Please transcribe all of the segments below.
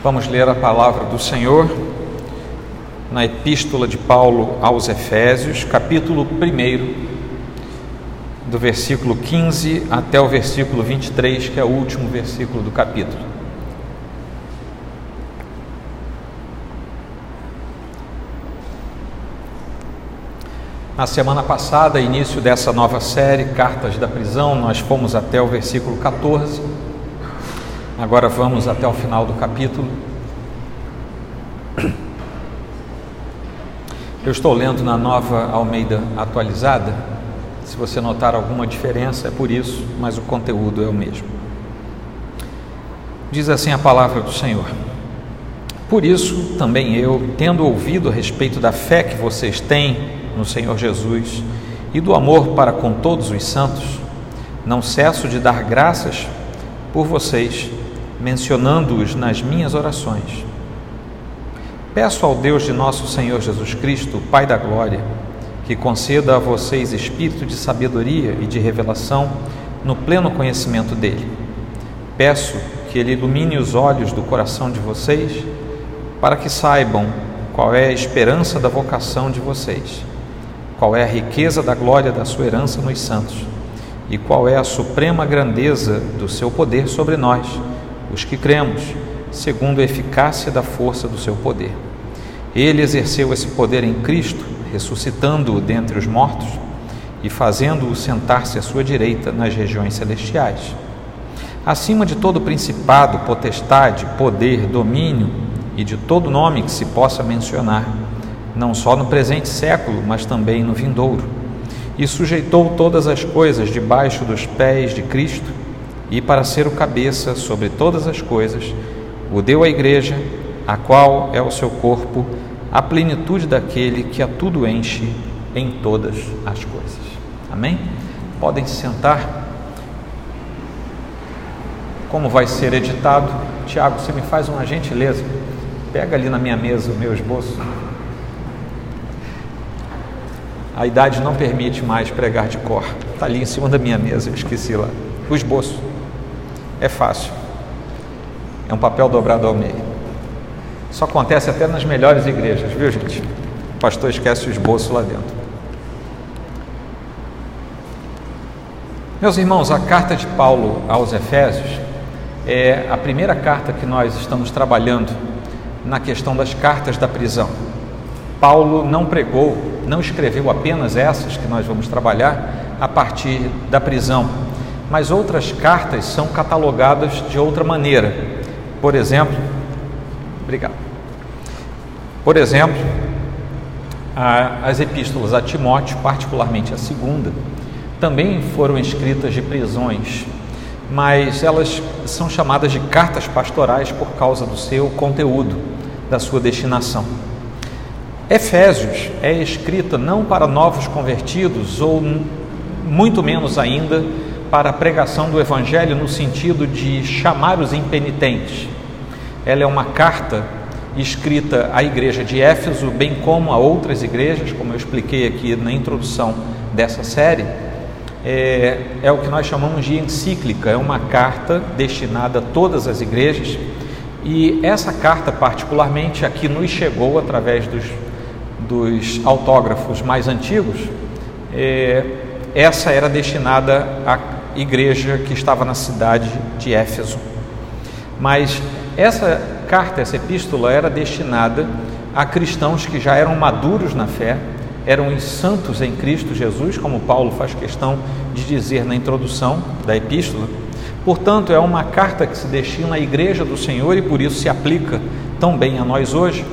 Vamos ler a palavra do Senhor na Epístola de Paulo aos Efésios, capítulo 1, do versículo 15 até o versículo 23, que é o último versículo do capítulo. Na semana passada, início dessa nova série, Cartas da Prisão, nós fomos até o versículo 14. Agora vamos até o final do capítulo. Eu estou lendo na nova Almeida atualizada. Se você notar alguma diferença, é por isso, mas o conteúdo é o mesmo. Diz assim a palavra do Senhor. Por isso, também eu, tendo ouvido a respeito da fé que vocês têm, no Senhor Jesus e do amor para com todos os santos, não cesso de dar graças por vocês, mencionando-os nas minhas orações. Peço ao Deus de nosso Senhor Jesus Cristo, Pai da Glória, que conceda a vocês espírito de sabedoria e de revelação no pleno conhecimento dele. Peço que ele ilumine os olhos do coração de vocês, para que saibam qual é a esperança da vocação de vocês qual é a riqueza da glória da sua herança nos santos e qual é a suprema grandeza do seu poder sobre nós, os que cremos, segundo a eficácia da força do seu poder. Ele exerceu esse poder em Cristo, ressuscitando-o dentre os mortos e fazendo-o sentar-se à sua direita nas regiões celestiais. Acima de todo principado, potestade, poder, domínio e de todo nome que se possa mencionar, não só no presente século, mas também no vindouro. E sujeitou todas as coisas debaixo dos pés de Cristo, e para ser o cabeça sobre todas as coisas, o deu à igreja, a qual é o seu corpo, a plenitude daquele que a tudo enche em todas as coisas. Amém? Podem se sentar. Como vai ser editado? Tiago, você me faz uma gentileza? Pega ali na minha mesa o meu esboço. A idade não permite mais pregar de cor. Está ali em cima da minha mesa, eu esqueci lá. O esboço. É fácil. É um papel dobrado ao meio. Isso acontece até nas melhores igrejas, viu gente? O pastor esquece o esboço lá dentro. Meus irmãos, a carta de Paulo aos Efésios é a primeira carta que nós estamos trabalhando na questão das cartas da prisão. Paulo não pregou, não escreveu apenas essas que nós vamos trabalhar a partir da prisão, mas outras cartas são catalogadas de outra maneira. Por exemplo, obrigado. Por exemplo, as epístolas a Timóteo, particularmente a segunda, também foram escritas de prisões, mas elas são chamadas de cartas pastorais por causa do seu conteúdo, da sua destinação. Efésios é escrita não para novos convertidos ou muito menos ainda para a pregação do Evangelho no sentido de chamar os impenitentes. Ela é uma carta escrita à igreja de Éfeso, bem como a outras igrejas, como eu expliquei aqui na introdução dessa série. É, é o que nós chamamos de encíclica, é uma carta destinada a todas as igrejas. E essa carta, particularmente, aqui nos chegou através dos dos autógrafos mais antigos, é, essa era destinada à igreja que estava na cidade de Éfeso. Mas essa carta, essa epístola, era destinada a cristãos que já eram maduros na fé, eram os santos em Cristo Jesus, como Paulo faz questão de dizer na introdução da epístola. Portanto, é uma carta que se destina à igreja do Senhor e por isso se aplica tão bem a nós hoje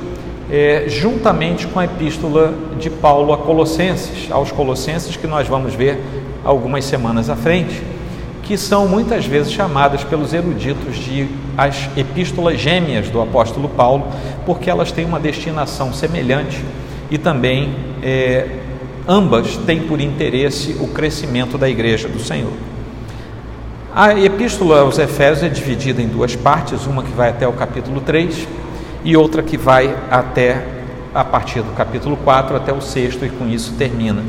é, juntamente com a epístola de Paulo a Colossenses, aos Colossenses, que nós vamos ver algumas semanas à frente, que são muitas vezes chamadas pelos eruditos de as epístolas gêmeas do apóstolo Paulo, porque elas têm uma destinação semelhante e também é, ambas têm por interesse o crescimento da igreja do Senhor. A epístola aos Efésios é dividida em duas partes, uma que vai até o capítulo 3 e outra que vai até a partir do capítulo 4 até o sexto e com isso termina.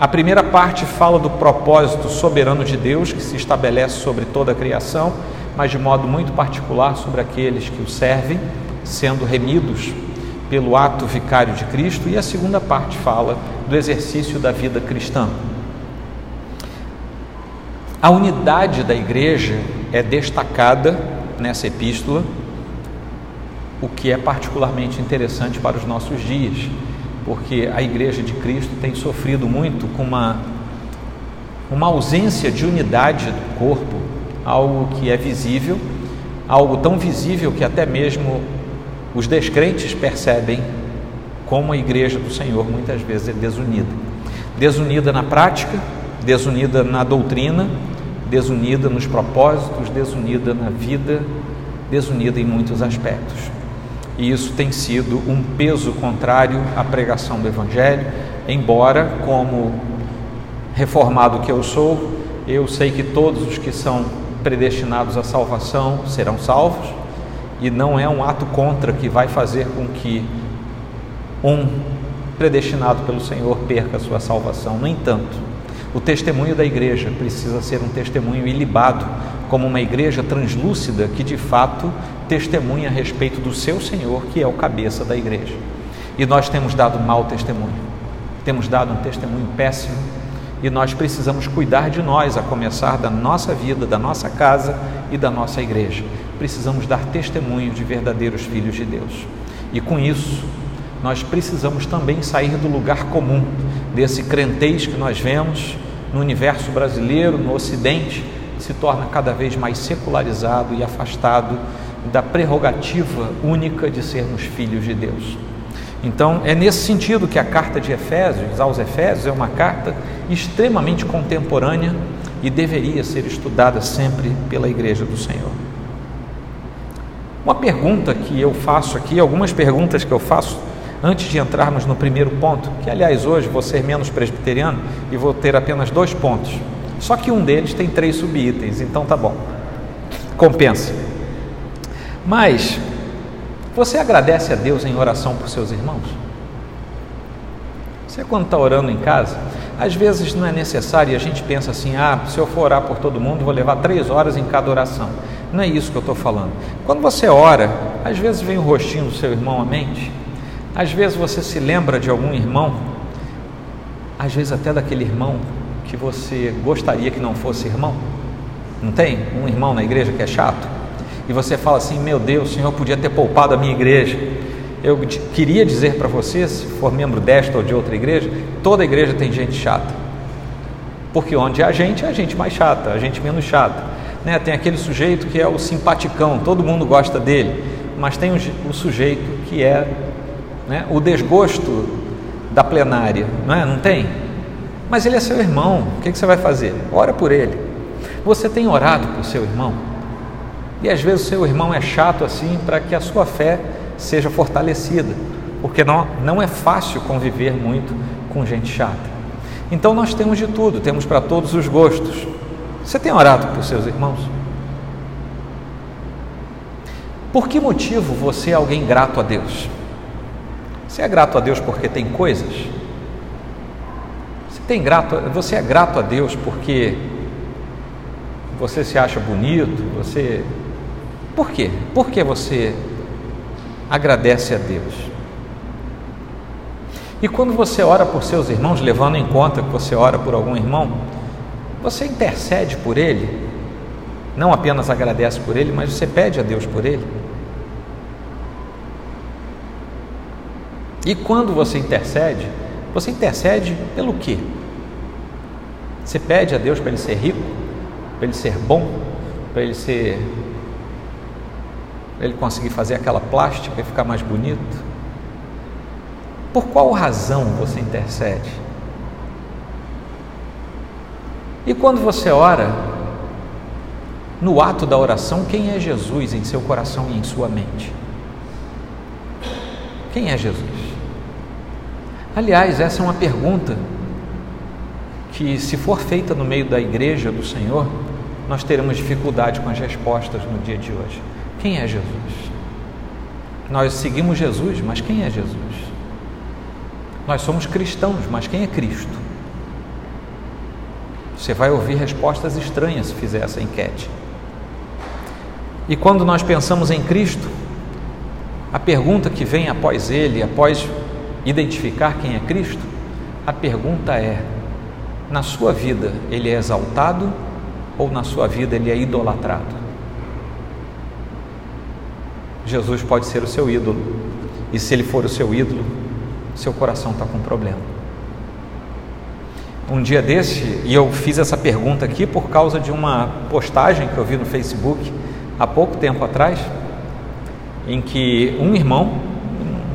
A primeira parte fala do propósito soberano de Deus que se estabelece sobre toda a criação, mas de modo muito particular sobre aqueles que o servem, sendo remidos pelo ato vicário de Cristo, e a segunda parte fala do exercício da vida cristã. A unidade da igreja é destacada nessa epístola, o que é particularmente interessante para os nossos dias, porque a igreja de Cristo tem sofrido muito com uma, uma ausência de unidade do corpo, algo que é visível, algo tão visível que até mesmo os descrentes percebem como a igreja do Senhor muitas vezes é desunida. Desunida na prática, desunida na doutrina, desunida nos propósitos, desunida na vida, desunida em muitos aspectos. E isso tem sido um peso contrário à pregação do Evangelho, embora, como reformado que eu sou, eu sei que todos os que são predestinados à salvação serão salvos, e não é um ato contra que vai fazer com que um predestinado pelo Senhor perca a sua salvação. No entanto, o testemunho da igreja precisa ser um testemunho ilibado, como uma igreja translúcida que de fato testemunha a respeito do seu Senhor, que é o cabeça da igreja. E nós temos dado mau testemunho, temos dado um testemunho péssimo e nós precisamos cuidar de nós, a começar da nossa vida, da nossa casa e da nossa igreja. Precisamos dar testemunho de verdadeiros filhos de Deus. E com isso, nós precisamos também sair do lugar comum, desse crentez que nós vemos no universo brasileiro, no Ocidente, se torna cada vez mais secularizado e afastado da prerrogativa única de sermos filhos de Deus. Então, é nesse sentido que a carta de Efésios aos Efésios é uma carta extremamente contemporânea e deveria ser estudada sempre pela Igreja do Senhor. Uma pergunta que eu faço aqui, algumas perguntas que eu faço antes de entrarmos no primeiro ponto, que aliás hoje vou ser menos presbiteriano e vou ter apenas dois pontos. Só que um deles tem três subitens, então tá bom. Compensa. Mas você agradece a Deus em oração por seus irmãos? Você, quando está orando em casa, às vezes não é necessário e a gente pensa assim: ah, se eu for orar por todo mundo, vou levar três horas em cada oração. Não é isso que eu estou falando. Quando você ora, às vezes vem o rostinho do seu irmão à mente, às vezes você se lembra de algum irmão, às vezes até daquele irmão que você gostaria que não fosse irmão. Não tem? Um irmão na igreja que é chato? e você fala assim: Meu Deus, o Senhor podia ter poupado a minha igreja. Eu queria dizer para você, se for membro desta ou de outra igreja, toda igreja tem gente chata. Porque onde há gente, há gente mais chata, a gente menos chata. Né? Tem aquele sujeito que é o simpaticão, todo mundo gosta dele, mas tem o, sujeito que é né, o desgosto da plenária, não é? Não tem? Mas ele é seu irmão, o que, você vai fazer? Ora por ele. Você tem orado por seu irmão? E às vezes o seu irmão é chato assim para que a sua fé seja fortalecida, porque não, não é fácil conviver muito com gente chata. Então nós temos de tudo, temos para todos os gostos. Você tem orado por seus irmãos? Por que motivo você é alguém grato a Deus? Você é grato a Deus porque tem coisas? Tem grato, você é grato a Deus porque você se acha bonito, você por quê? Por que você agradece a Deus? E quando você ora por seus irmãos, levando em conta que você ora por algum irmão, você intercede por ele, não apenas agradece por ele, mas você pede a Deus por ele. E quando você intercede, você intercede pelo quê? Você pede a Deus para ele ser rico, para ele ser bom, para ele ser para ele conseguir fazer aquela plástica e ficar mais bonito? Por qual razão você intercede? E quando você ora, no ato da oração, quem é Jesus em seu coração e em sua mente? Quem é Jesus? Aliás, essa é uma pergunta que, se for feita no meio da igreja do Senhor, nós teremos dificuldade com as respostas no dia de hoje. Quem é Jesus? Nós seguimos Jesus, mas quem é Jesus? Nós somos cristãos, mas quem é Cristo? Você vai ouvir respostas estranhas se fizer essa enquete. E quando nós pensamos em Cristo, a pergunta que vem após ele, após identificar quem é Cristo, a pergunta é: na sua vida ele é exaltado ou na sua vida ele é idolatrado? Jesus pode ser o seu ídolo, e se ele for o seu ídolo, seu coração está com problema. Um dia desse, e eu fiz essa pergunta aqui por causa de uma postagem que eu vi no Facebook há pouco tempo atrás, em que um irmão,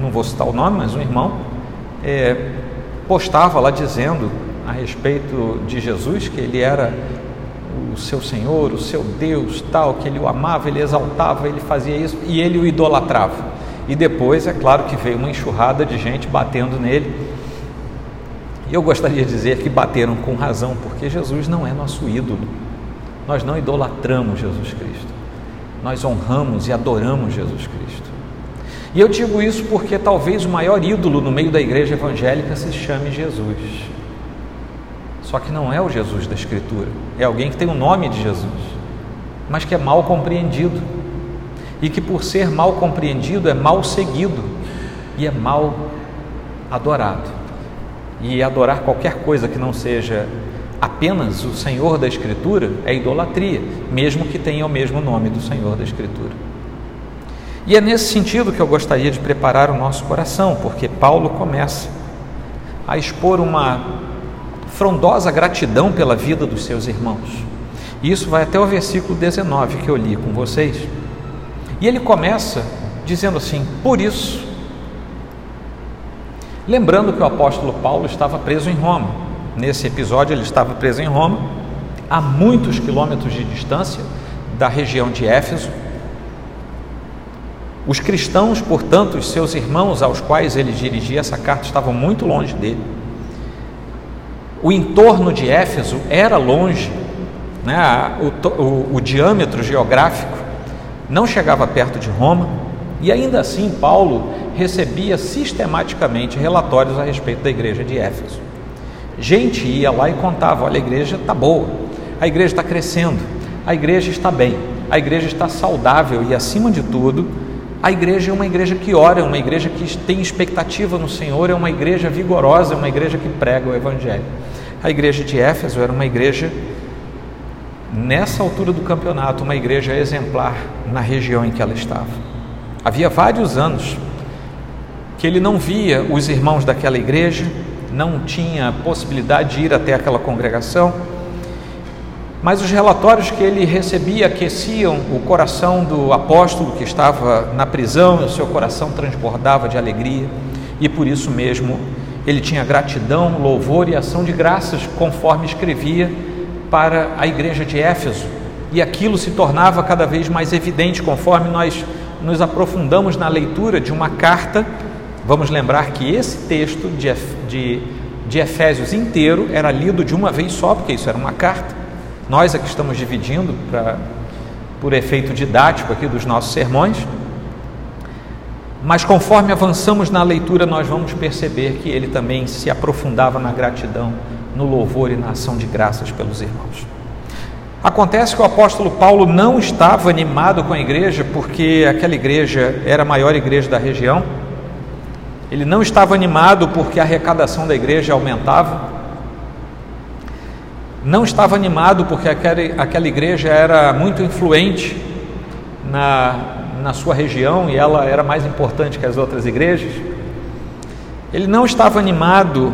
não vou citar o nome, mas um irmão, é, postava lá dizendo a respeito de Jesus que ele era o seu Senhor, o seu Deus, tal, que ele o amava, ele exaltava, ele fazia isso e ele o idolatrava. E depois, é claro que veio uma enxurrada de gente batendo nele. E eu gostaria de dizer que bateram com razão, porque Jesus não é nosso ídolo. Nós não idolatramos Jesus Cristo. Nós honramos e adoramos Jesus Cristo. E eu digo isso porque talvez o maior ídolo no meio da igreja evangélica se chame Jesus. Só que não é o Jesus da Escritura, é alguém que tem o nome de Jesus, mas que é mal compreendido. E que por ser mal compreendido é mal seguido e é mal adorado. E adorar qualquer coisa que não seja apenas o Senhor da Escritura é idolatria, mesmo que tenha o mesmo nome do Senhor da Escritura. E é nesse sentido que eu gostaria de preparar o nosso coração, porque Paulo começa a expor uma frondosa gratidão pela vida dos seus irmãos. E isso vai até o versículo 19 que eu li com vocês. E ele começa dizendo assim: Por isso, lembrando que o apóstolo Paulo estava preso em Roma. Nesse episódio, ele estava preso em Roma, a muitos quilômetros de distância da região de Éfeso. Os cristãos, portanto, os seus irmãos aos quais ele dirigia essa carta, estavam muito longe dele o entorno de Éfeso era longe, né? o, o, o diâmetro geográfico não chegava perto de Roma, e ainda assim Paulo recebia sistematicamente relatórios a respeito da igreja de Éfeso. Gente ia lá e contava: olha, a igreja está boa, a igreja está crescendo, a igreja está bem, a igreja está saudável e, acima de tudo, a igreja é uma igreja que ora, é uma igreja que tem expectativa no Senhor, é uma igreja vigorosa, é uma igreja que prega o Evangelho. A igreja de Éfeso era uma igreja, nessa altura do campeonato, uma igreja exemplar na região em que ela estava. Havia vários anos que ele não via os irmãos daquela igreja, não tinha possibilidade de ir até aquela congregação, mas os relatórios que ele recebia aqueciam o coração do apóstolo que estava na prisão, e o seu coração transbordava de alegria, e por isso mesmo ele tinha gratidão, louvor e ação de graças, conforme escrevia para a igreja de Éfeso. E aquilo se tornava cada vez mais evidente conforme nós nos aprofundamos na leitura de uma carta. Vamos lembrar que esse texto de, de, de Efésios inteiro era lido de uma vez só, porque isso era uma carta. Nós é que estamos dividindo pra, por efeito didático aqui dos nossos sermões. Mas conforme avançamos na leitura, nós vamos perceber que ele também se aprofundava na gratidão, no louvor e na ação de graças pelos irmãos. Acontece que o apóstolo Paulo não estava animado com a igreja, porque aquela igreja era a maior igreja da região. Ele não estava animado porque a arrecadação da igreja aumentava. Não estava animado porque aquela, aquela igreja era muito influente na, na sua região e ela era mais importante que as outras igrejas. Ele não estava animado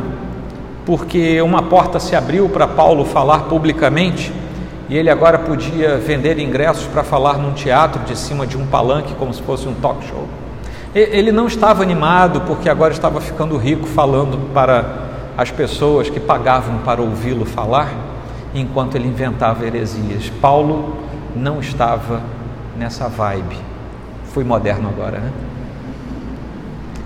porque uma porta se abriu para Paulo falar publicamente e ele agora podia vender ingressos para falar num teatro de cima de um palanque como se fosse um talk show. Ele não estava animado porque agora estava ficando rico falando para as pessoas que pagavam para ouvi-lo falar, enquanto ele inventava heresias. Paulo não estava nessa vibe. Fui moderno agora, né?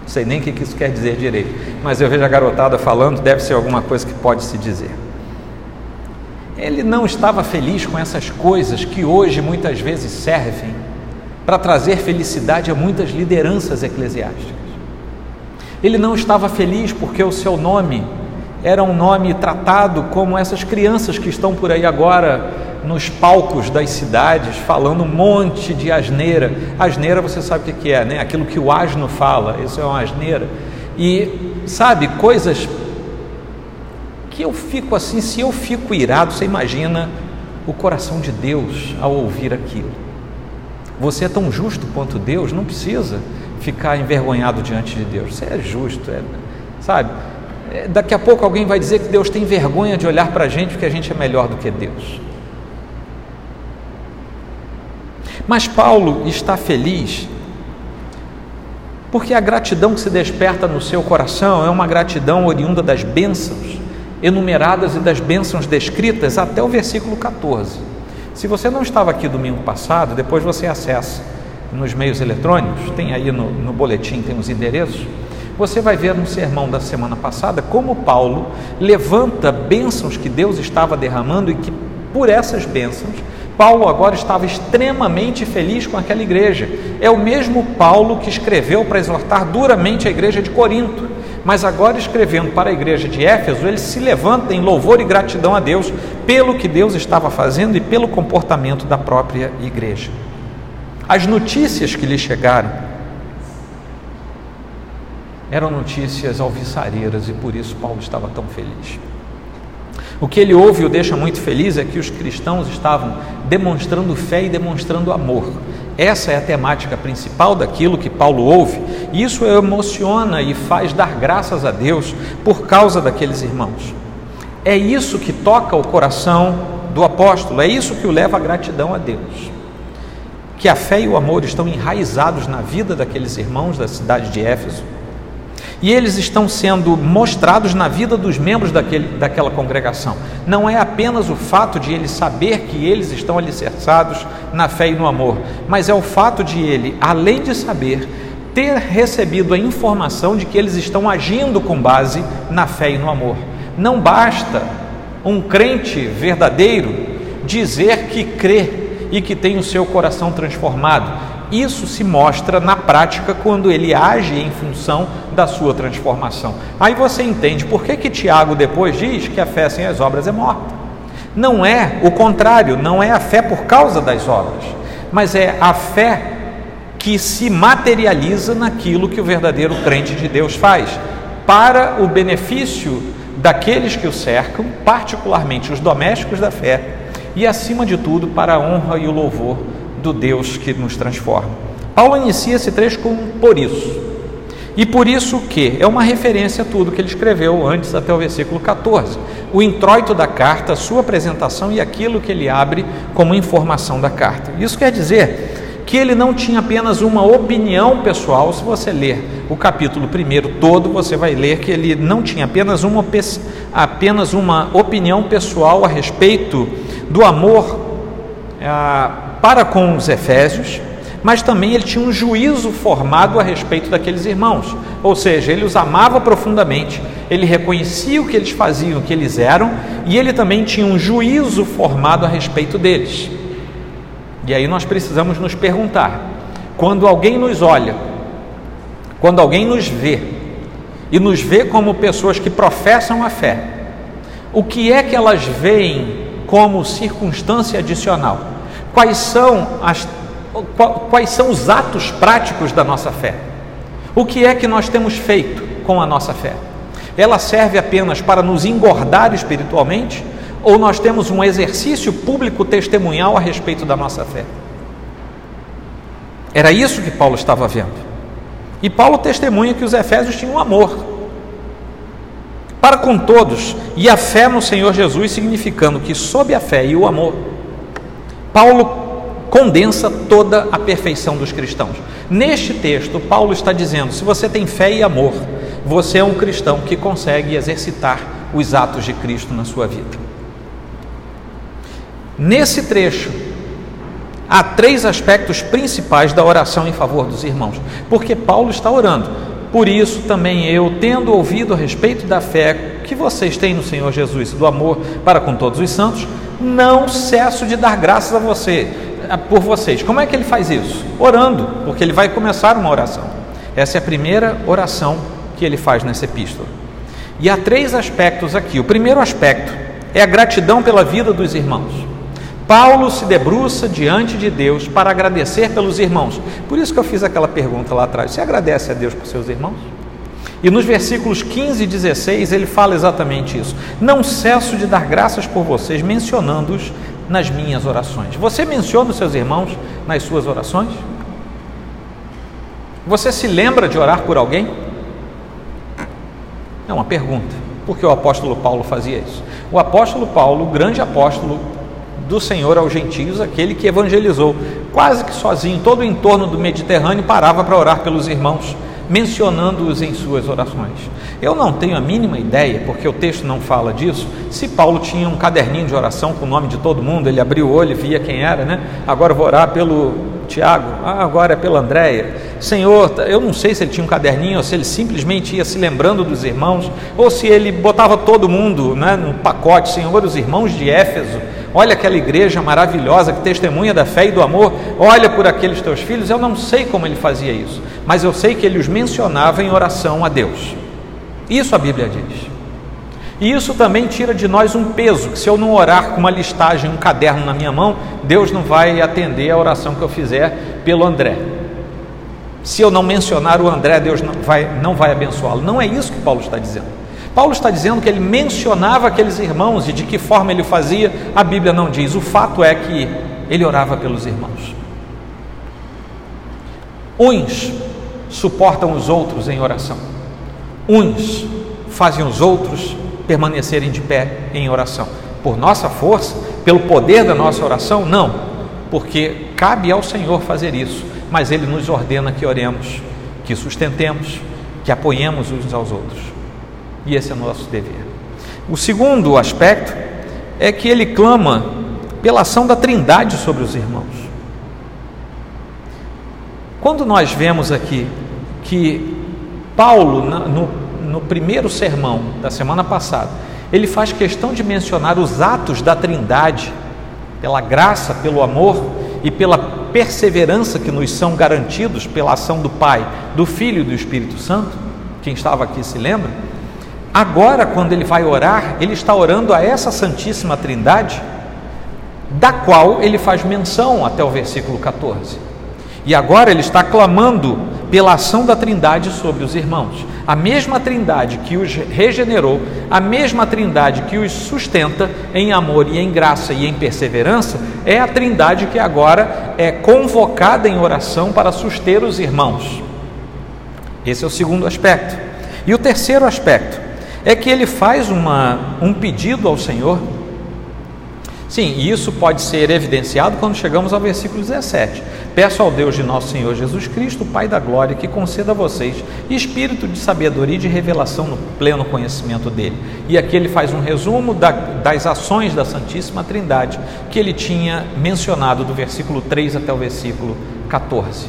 Não sei nem o que isso quer dizer direito, mas eu vejo a garotada falando, deve ser alguma coisa que pode se dizer. Ele não estava feliz com essas coisas que hoje muitas vezes servem para trazer felicidade a muitas lideranças eclesiásticas. Ele não estava feliz porque o seu nome era um nome tratado como essas crianças que estão por aí agora nos palcos das cidades falando um monte de asneira. Asneira você sabe o que é, né? Aquilo que o asno fala, isso é uma asneira. E sabe, coisas que eu fico assim, se eu fico irado, você imagina o coração de Deus ao ouvir aquilo. Você é tão justo quanto Deus, não precisa ficar envergonhado diante de Deus. Você é justo, é, sabe? É, daqui a pouco alguém vai dizer que Deus tem vergonha de olhar para a gente porque a gente é melhor do que Deus. Mas Paulo está feliz porque a gratidão que se desperta no seu coração é uma gratidão oriunda das bênçãos enumeradas e das bênçãos descritas até o versículo 14. Se você não estava aqui domingo passado, depois você acessa nos meios eletrônicos, tem aí no, no boletim, tem os endereços. Você vai ver no sermão da semana passada como Paulo levanta bênçãos que Deus estava derramando e que por essas bênçãos Paulo agora estava extremamente feliz com aquela igreja. É o mesmo Paulo que escreveu para exortar duramente a igreja de Corinto, mas agora escrevendo para a igreja de Éfeso, ele se levanta em louvor e gratidão a Deus pelo que Deus estava fazendo e pelo comportamento da própria igreja. As notícias que lhe chegaram eram notícias alviçareiras e por isso Paulo estava tão feliz. O que ele ouve e o deixa muito feliz é que os cristãos estavam demonstrando fé e demonstrando amor. Essa é a temática principal daquilo que Paulo ouve, isso emociona e faz dar graças a Deus por causa daqueles irmãos. É isso que toca o coração do apóstolo, é isso que o leva à gratidão a Deus. Que a fé e o amor estão enraizados na vida daqueles irmãos da cidade de Éfeso e eles estão sendo mostrados na vida dos membros daquele, daquela congregação. Não é apenas o fato de ele saber que eles estão alicerçados na fé e no amor, mas é o fato de ele, além de saber, ter recebido a informação de que eles estão agindo com base na fé e no amor. Não basta um crente verdadeiro dizer que crê e que tem o seu coração transformado. Isso se mostra na prática quando ele age em função da sua transformação. Aí você entende por que, que Tiago depois diz que a fé sem as obras é morta. Não é o contrário, não é a fé por causa das obras, mas é a fé que se materializa naquilo que o verdadeiro crente de Deus faz, para o benefício daqueles que o cercam, particularmente os domésticos da fé, e acima de tudo para a honra e o louvor do Deus que nos transforma. Paulo inicia esse trecho com por isso. E por isso que é uma referência a tudo que ele escreveu antes até o versículo 14. O introito da carta, a sua apresentação e aquilo que ele abre como informação da carta. Isso quer dizer que ele não tinha apenas uma opinião pessoal. Se você ler o capítulo primeiro todo, você vai ler que ele não tinha apenas uma, apenas uma opinião pessoal a respeito do amor ah, para com os efésios, mas também ele tinha um juízo formado a respeito daqueles irmãos, ou seja, ele os amava profundamente, ele reconhecia o que eles faziam, o que eles eram, e ele também tinha um juízo formado a respeito deles. E aí nós precisamos nos perguntar: quando alguém nos olha, quando alguém nos vê, e nos vê como pessoas que professam a fé, o que é que elas veem como circunstância adicional? Quais são, as, quais são os atos práticos da nossa fé. O que é que nós temos feito com a nossa fé? Ela serve apenas para nos engordar espiritualmente ou nós temos um exercício público testemunhal a respeito da nossa fé? Era isso que Paulo estava vendo. E Paulo testemunha que os efésios tinham amor para com todos e a fé no Senhor Jesus, significando que sob a fé e o amor Paulo condensa toda a perfeição dos cristãos. Neste texto, Paulo está dizendo: se você tem fé e amor, você é um cristão que consegue exercitar os atos de Cristo na sua vida. Nesse trecho, há três aspectos principais da oração em favor dos irmãos, porque Paulo está orando. Por isso também eu, tendo ouvido a respeito da fé que vocês têm no Senhor Jesus, do amor para com todos os santos, não cesso de dar graças a você, por vocês. Como é que ele faz isso? Orando, porque ele vai começar uma oração. Essa é a primeira oração que ele faz nessa epístola. E há três aspectos aqui. O primeiro aspecto é a gratidão pela vida dos irmãos. Paulo se debruça diante de Deus para agradecer pelos irmãos. Por isso que eu fiz aquela pergunta lá atrás: você agradece a Deus por seus irmãos? E nos versículos 15 e 16 ele fala exatamente isso. Não cesso de dar graças por vocês, mencionando-os nas minhas orações. Você menciona os seus irmãos nas suas orações? Você se lembra de orar por alguém? É uma pergunta. Por que o apóstolo Paulo fazia isso? O apóstolo Paulo, o grande apóstolo do Senhor aos gentios, aquele que evangelizou, quase que sozinho, todo o entorno do Mediterrâneo parava para orar pelos irmãos mencionando-os em suas orações. Eu não tenho a mínima ideia, porque o texto não fala disso, se Paulo tinha um caderninho de oração com o nome de todo mundo, ele abriu o olho e via quem era, né? Agora eu vou orar pelo Tiago, ah, agora é pela Andréia. Senhor, eu não sei se ele tinha um caderninho ou se ele simplesmente ia se lembrando dos irmãos, ou se ele botava todo mundo né, no pacote, Senhor, os irmãos de Éfeso, olha aquela igreja maravilhosa que testemunha da fé e do amor, olha por aqueles teus filhos. Eu não sei como ele fazia isso, mas eu sei que ele os mencionava em oração a Deus. Isso a Bíblia diz. E isso também tira de nós um peso, que se eu não orar com uma listagem, um caderno na minha mão, Deus não vai atender a oração que eu fizer pelo André. Se eu não mencionar o André, Deus não vai, não vai abençoá-lo. Não é isso que Paulo está dizendo. Paulo está dizendo que ele mencionava aqueles irmãos e de que forma ele fazia, a Bíblia não diz. O fato é que ele orava pelos irmãos. Uns suportam os outros em oração, uns fazem os outros permanecerem de pé em oração. Por nossa força, pelo poder da nossa oração? Não, porque cabe ao Senhor fazer isso, mas Ele nos ordena que oremos, que sustentemos, que apoiemos uns aos outros. E esse é o nosso dever. O segundo aspecto é que ele clama pela ação da Trindade sobre os irmãos. Quando nós vemos aqui que Paulo, no no primeiro sermão da semana passada, ele faz questão de mencionar os atos da Trindade, pela graça, pelo amor e pela perseverança que nos são garantidos pela ação do Pai, do Filho e do Espírito Santo. Quem estava aqui se lembra? Agora, quando ele vai orar, ele está orando a essa Santíssima Trindade, da qual ele faz menção até o versículo 14. E agora ele está clamando pela ação da Trindade sobre os irmãos. A mesma Trindade que os regenerou, a mesma Trindade que os sustenta em amor e em graça e em perseverança, é a Trindade que agora é convocada em oração para suster os irmãos. Esse é o segundo aspecto. E o terceiro aspecto é que ele faz uma, um pedido ao Senhor Sim, e isso pode ser evidenciado quando chegamos ao versículo 17. Peço ao Deus de nosso Senhor Jesus Cristo, Pai da glória, que conceda a vocês espírito de sabedoria e de revelação no pleno conhecimento dele. E aqui ele faz um resumo da, das ações da Santíssima Trindade que ele tinha mencionado do versículo 3 até o versículo 14.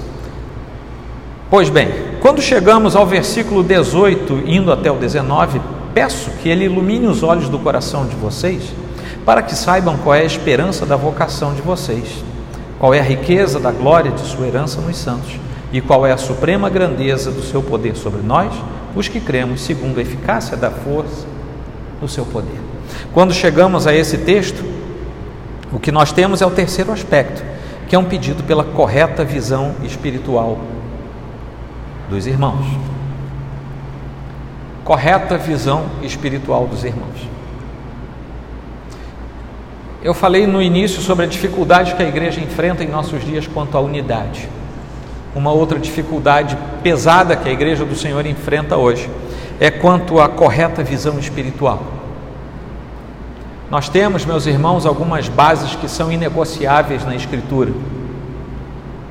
Pois bem, quando chegamos ao versículo 18, indo até o 19, peço que ele ilumine os olhos do coração de vocês para que saibam qual é a esperança da vocação de vocês, qual é a riqueza da glória de sua herança nos santos e qual é a suprema grandeza do seu poder sobre nós, os que cremos, segundo a eficácia da força do seu poder. Quando chegamos a esse texto, o que nós temos é o terceiro aspecto, que é um pedido pela correta visão espiritual dos irmãos. Correta visão espiritual dos irmãos. Eu falei no início sobre a dificuldade que a igreja enfrenta em nossos dias quanto à unidade. Uma outra dificuldade pesada que a igreja do Senhor enfrenta hoje é quanto à correta visão espiritual. Nós temos, meus irmãos, algumas bases que são inegociáveis na Escritura.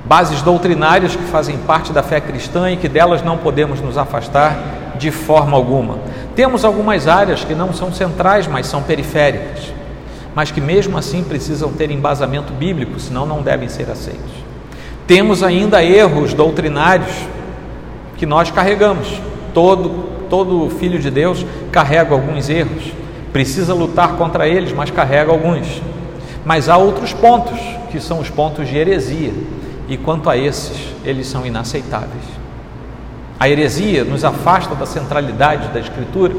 Bases doutrinárias que fazem parte da fé cristã e que delas não podemos nos afastar de forma alguma. Temos algumas áreas que não são centrais, mas são periféricas mas que mesmo assim precisam ter embasamento bíblico, senão não devem ser aceitos. Temos ainda erros doutrinários que nós carregamos. Todo todo filho de Deus carrega alguns erros, precisa lutar contra eles, mas carrega alguns. Mas há outros pontos, que são os pontos de heresia, e quanto a esses, eles são inaceitáveis. A heresia nos afasta da centralidade da Escritura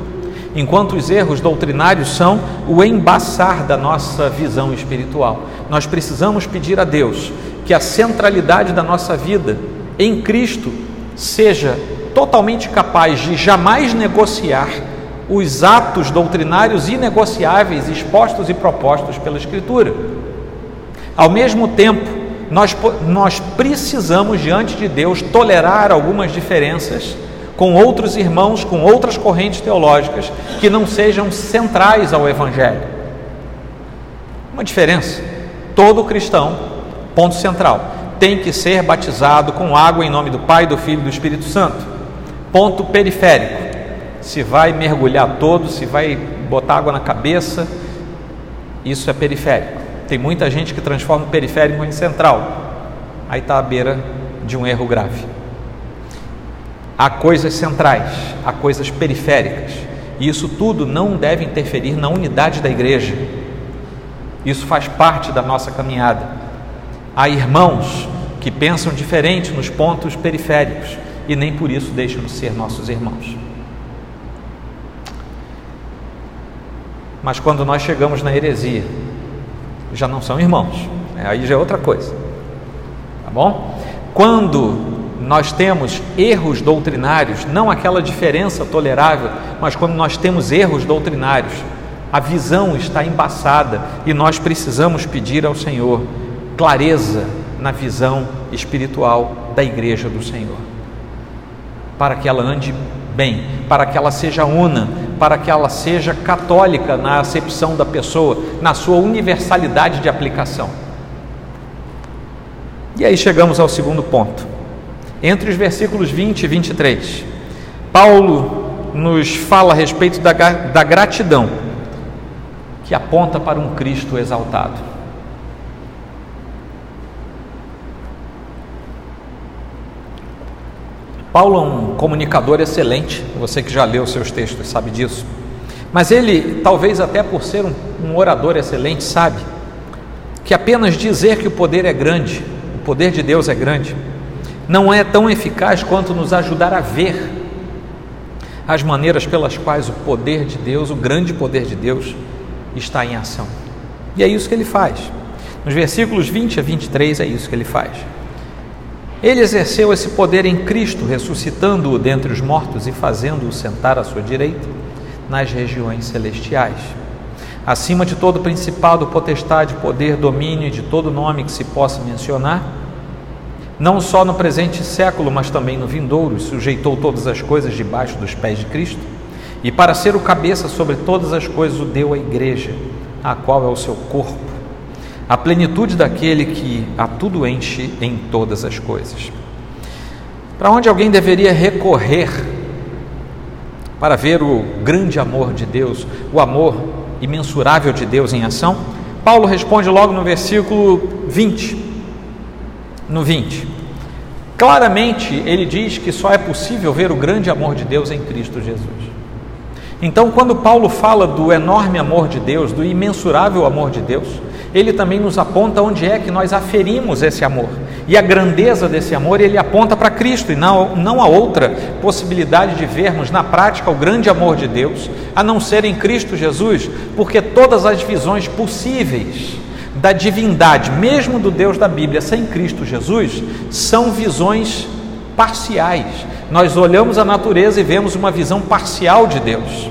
enquanto os erros doutrinários são o embaçar da nossa visão espiritual. Nós precisamos pedir a Deus que a centralidade da nossa vida em Cristo seja totalmente capaz de jamais negociar os atos doutrinários inegociáveis expostos e propostos pela Escritura. Ao mesmo tempo, nós, nós precisamos, diante de Deus, tolerar algumas diferenças com outros irmãos, com outras correntes teológicas que não sejam centrais ao Evangelho. Uma diferença: todo cristão, ponto central, tem que ser batizado com água em nome do Pai, do Filho e do Espírito Santo. Ponto periférico: se vai mergulhar todo, se vai botar água na cabeça, isso é periférico. Tem muita gente que transforma o periférico em central. Aí está à beira de um erro grave. Há coisas centrais, há coisas periféricas. E isso tudo não deve interferir na unidade da igreja. Isso faz parte da nossa caminhada. Há irmãos que pensam diferente nos pontos periféricos e nem por isso deixam de ser nossos irmãos. Mas quando nós chegamos na heresia, já não são irmãos, aí já é outra coisa, tá bom? Quando nós temos erros doutrinários, não aquela diferença tolerável, mas quando nós temos erros doutrinários, a visão está embaçada e nós precisamos pedir ao Senhor clareza na visão espiritual da igreja do Senhor, para que ela ande bem, para que ela seja una, para que ela seja católica na acepção da pessoa, na sua universalidade de aplicação. E aí chegamos ao segundo ponto entre os versículos 20 e 23. Paulo nos fala a respeito da, da gratidão que aponta para um Cristo exaltado. Paulo é um comunicador excelente, você que já leu seus textos sabe disso. Mas ele, talvez até por ser um, um orador excelente, sabe que apenas dizer que o poder é grande, o poder de Deus é grande, não é tão eficaz quanto nos ajudar a ver as maneiras pelas quais o poder de Deus, o grande poder de Deus, está em ação. E é isso que ele faz. Nos versículos 20 a 23 é isso que ele faz. Ele exerceu esse poder em Cristo, ressuscitando-o dentre os mortos e fazendo-o sentar à sua direita nas regiões celestiais. Acima de todo principado, potestade, poder, domínio e de todo nome que se possa mencionar, não só no presente século, mas também no vindouro, sujeitou todas as coisas debaixo dos pés de Cristo, e para ser o cabeça sobre todas as coisas o deu à igreja, a qual é o seu corpo, a plenitude daquele que a tudo enche em todas as coisas. Para onde alguém deveria recorrer para ver o grande amor de Deus, o amor imensurável de Deus em ação? Paulo responde logo no versículo 20 no 20. Claramente ele diz que só é possível ver o grande amor de Deus em Cristo Jesus. Então, quando Paulo fala do enorme amor de Deus, do imensurável amor de Deus, ele também nos aponta onde é que nós aferimos esse amor. E a grandeza desse amor ele aponta para Cristo e não, não a outra possibilidade de vermos na prática o grande amor de Deus, a não ser em Cristo Jesus, porque todas as visões possíveis da divindade, mesmo do Deus da Bíblia, sem Cristo Jesus, são visões parciais. Nós olhamos a natureza e vemos uma visão parcial de Deus.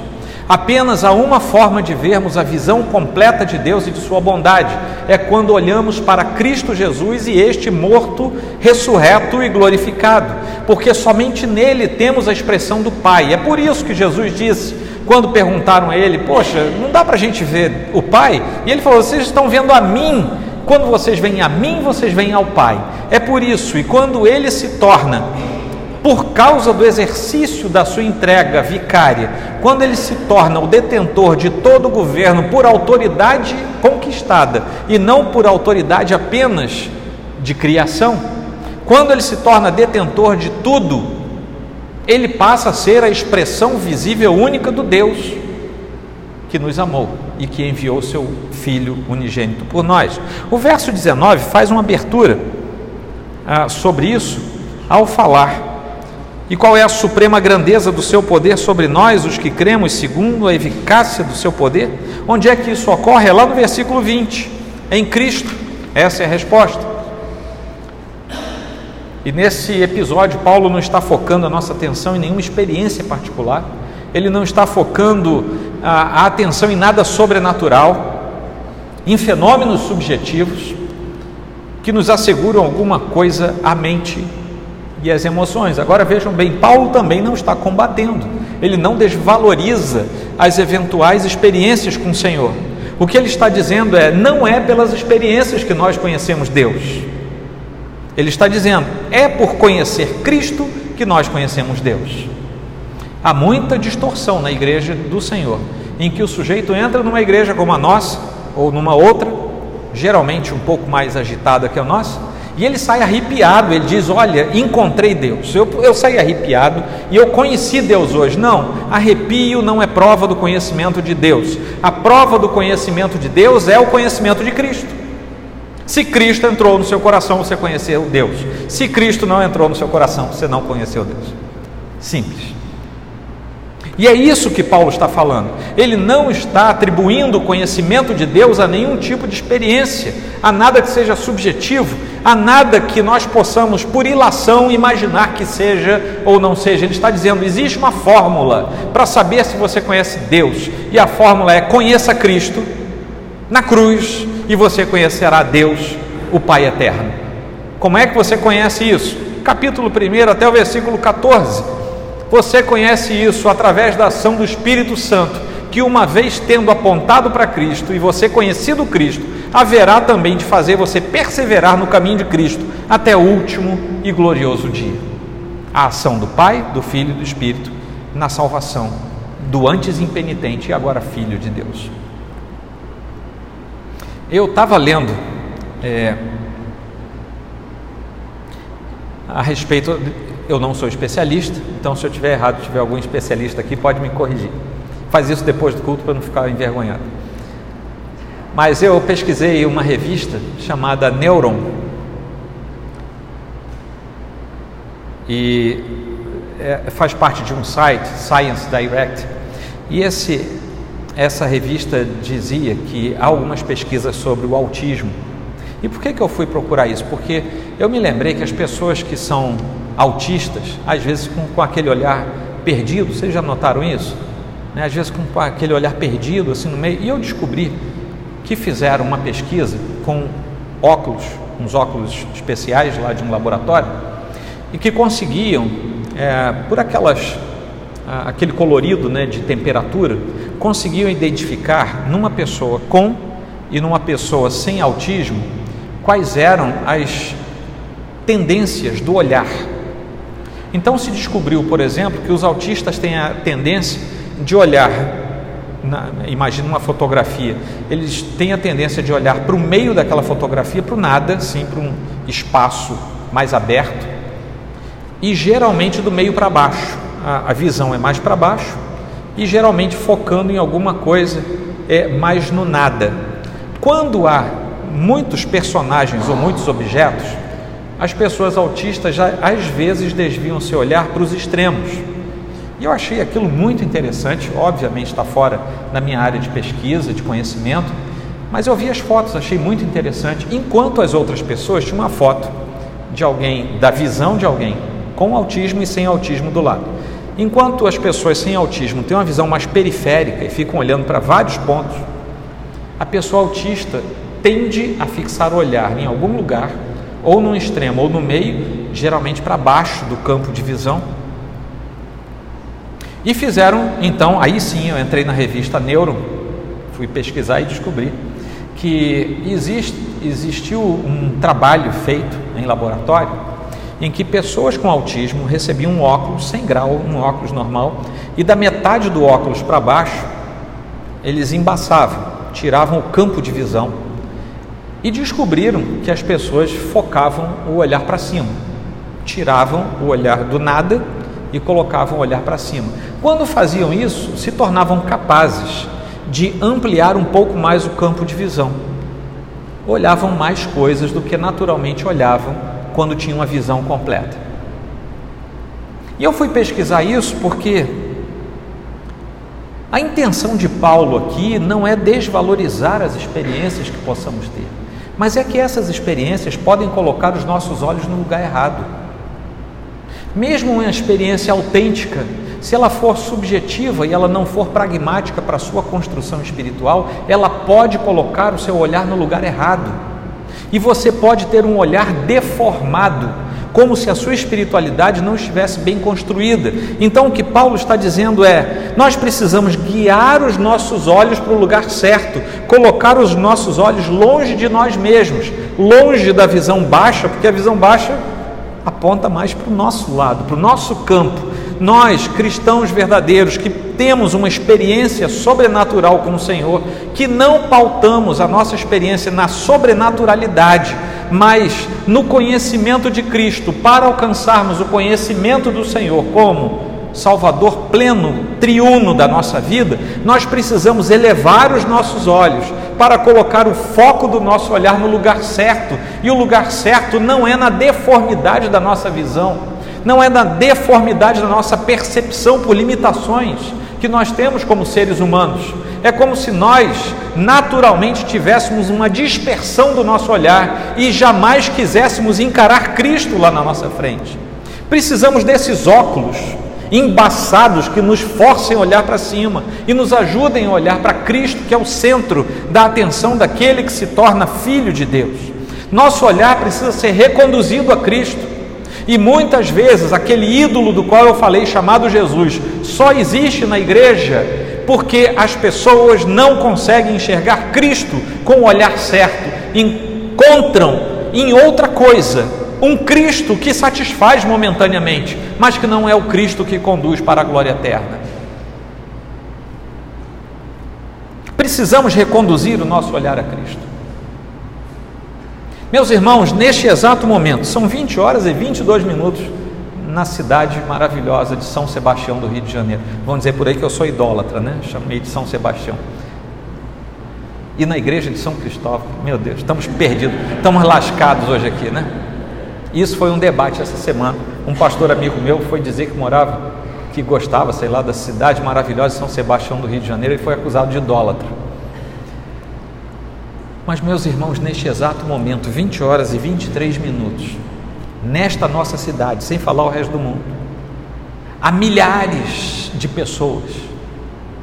Apenas há uma forma de vermos a visão completa de Deus e de Sua bondade: é quando olhamos para Cristo Jesus e este morto, ressurreto e glorificado, porque somente nele temos a expressão do Pai. É por isso que Jesus disse: quando perguntaram a ele: Poxa, não dá para a gente ver o Pai? E ele falou: Vocês estão vendo a mim. Quando vocês veem a mim, vocês veem ao Pai. É por isso, e quando ele se torna, por causa do exercício da sua entrega vicária, quando ele se torna o detentor de todo o governo por autoridade conquistada e não por autoridade apenas de criação, quando ele se torna detentor de tudo, ele passa a ser a expressão visível única do Deus que nos amou e que enviou seu Filho unigênito por nós. O verso 19 faz uma abertura ah, sobre isso ao falar E qual é a suprema grandeza do seu poder sobre nós, os que cremos, segundo a eficácia do seu poder? Onde é que isso ocorre? É lá no versículo 20. Em Cristo. Essa é a resposta. E nesse episódio, Paulo não está focando a nossa atenção em nenhuma experiência particular, ele não está focando a, a atenção em nada sobrenatural, em fenômenos subjetivos que nos asseguram alguma coisa à mente e às emoções. Agora vejam bem, Paulo também não está combatendo, ele não desvaloriza as eventuais experiências com o Senhor. O que ele está dizendo é: não é pelas experiências que nós conhecemos Deus. Ele está dizendo: é por conhecer Cristo que nós conhecemos Deus. Há muita distorção na igreja do Senhor, em que o sujeito entra numa igreja como a nossa, ou numa outra, geralmente um pouco mais agitada que a nossa, e ele sai arrepiado. Ele diz: Olha, encontrei Deus. Eu, eu saí arrepiado e eu conheci Deus hoje. Não, arrepio não é prova do conhecimento de Deus. A prova do conhecimento de Deus é o conhecimento de Cristo. Se Cristo entrou no seu coração, você conheceu Deus. Se Cristo não entrou no seu coração, você não conheceu Deus. Simples. E é isso que Paulo está falando. Ele não está atribuindo o conhecimento de Deus a nenhum tipo de experiência, a nada que seja subjetivo, a nada que nós possamos, por ilação, imaginar que seja ou não seja. Ele está dizendo: existe uma fórmula para saber se você conhece Deus, e a fórmula é: conheça Cristo na cruz e você conhecerá Deus, o Pai eterno. Como é que você conhece isso? Capítulo 1 até o versículo 14. Você conhece isso através da ação do Espírito Santo, que uma vez tendo apontado para Cristo e você conhecido Cristo, haverá também de fazer você perseverar no caminho de Cristo até o último e glorioso dia. A ação do Pai, do Filho e do Espírito na salvação do antes impenitente e agora filho de Deus. Eu estava lendo é, a respeito, eu não sou especialista, então se eu tiver errado, tiver algum especialista aqui, pode me corrigir. Faz isso depois do culto para não ficar envergonhado. Mas eu pesquisei uma revista chamada Neuron. E é, faz parte de um site, Science Direct. E esse essa revista dizia que há algumas pesquisas sobre o autismo. E por que, que eu fui procurar isso? Porque eu me lembrei que as pessoas que são autistas, às vezes com, com aquele olhar perdido, vocês já notaram isso? Né? Às vezes com aquele olhar perdido assim no meio. E eu descobri que fizeram uma pesquisa com óculos, uns óculos especiais lá de um laboratório, e que conseguiam, é, por aquelas aquele colorido né, de temperatura, conseguiam identificar numa pessoa com e numa pessoa sem autismo quais eram as tendências do olhar. Então se descobriu, por exemplo, que os autistas têm a tendência de olhar, na, imagina uma fotografia, eles têm a tendência de olhar para o meio daquela fotografia, para o nada, sim, para um espaço mais aberto, e geralmente do meio para baixo a, a visão é mais para baixo e geralmente focando em alguma coisa é mais no nada. Quando há muitos personagens ou muitos objetos, as pessoas autistas já às vezes desviam seu olhar para os extremos. E eu achei aquilo muito interessante, obviamente está fora da minha área de pesquisa, de conhecimento, mas eu vi as fotos, achei muito interessante, enquanto as outras pessoas tinham uma foto de alguém, da visão de alguém com autismo e sem autismo do lado. Enquanto as pessoas sem autismo têm uma visão mais periférica e ficam olhando para vários pontos, a pessoa autista tende a fixar o olhar em algum lugar, ou no extremo ou no meio, geralmente para baixo do campo de visão. E fizeram, então, aí sim eu entrei na revista Neuro, fui pesquisar e descobri que existe, existiu um trabalho feito em laboratório em que pessoas com autismo recebiam um óculos sem grau, um óculos normal, e da metade do óculos para baixo eles embaçavam, tiravam o campo de visão e descobriram que as pessoas focavam o olhar para cima, tiravam o olhar do nada e colocavam o olhar para cima. Quando faziam isso, se tornavam capazes de ampliar um pouco mais o campo de visão. Olhavam mais coisas do que naturalmente olhavam quando tinha uma visão completa. E eu fui pesquisar isso porque a intenção de Paulo aqui não é desvalorizar as experiências que possamos ter, mas é que essas experiências podem colocar os nossos olhos no lugar errado. Mesmo uma experiência autêntica, se ela for subjetiva e ela não for pragmática para a sua construção espiritual, ela pode colocar o seu olhar no lugar errado. E você pode ter um olhar deformado, como se a sua espiritualidade não estivesse bem construída. Então, o que Paulo está dizendo é: nós precisamos guiar os nossos olhos para o lugar certo, colocar os nossos olhos longe de nós mesmos, longe da visão baixa, porque a visão baixa aponta mais para o nosso lado, para o nosso campo nós, cristãos verdadeiros, que temos uma experiência sobrenatural com o Senhor, que não pautamos a nossa experiência na sobrenaturalidade, mas no conhecimento de Cristo, para alcançarmos o conhecimento do Senhor como Salvador pleno, triuno da nossa vida, nós precisamos elevar os nossos olhos para colocar o foco do nosso olhar no lugar certo, e o lugar certo não é na deformidade da nossa visão não é na deformidade da nossa percepção por limitações que nós temos como seres humanos. É como se nós naturalmente tivéssemos uma dispersão do nosso olhar e jamais quiséssemos encarar Cristo lá na nossa frente. Precisamos desses óculos embaçados que nos forcem a olhar para cima e nos ajudem a olhar para Cristo, que é o centro da atenção daquele que se torna filho de Deus. Nosso olhar precisa ser reconduzido a Cristo. E muitas vezes aquele ídolo do qual eu falei, chamado Jesus, só existe na igreja porque as pessoas não conseguem enxergar Cristo com o olhar certo, encontram em outra coisa um Cristo que satisfaz momentaneamente, mas que não é o Cristo que conduz para a glória eterna. Precisamos reconduzir o nosso olhar a Cristo. Meus irmãos, neste exato momento, são 20 horas e 22 minutos na cidade maravilhosa de São Sebastião do Rio de Janeiro. Vão dizer por aí que eu sou idólatra, né? Chamei de São Sebastião. E na igreja de São Cristóvão, meu Deus, estamos perdidos, estamos lascados hoje aqui, né? Isso foi um debate essa semana. Um pastor amigo meu foi dizer que morava, que gostava, sei lá, da cidade maravilhosa de São Sebastião do Rio de Janeiro e foi acusado de idólatra. Mas, meus irmãos, neste exato momento, 20 horas e 23 minutos, nesta nossa cidade, sem falar o resto do mundo, há milhares de pessoas,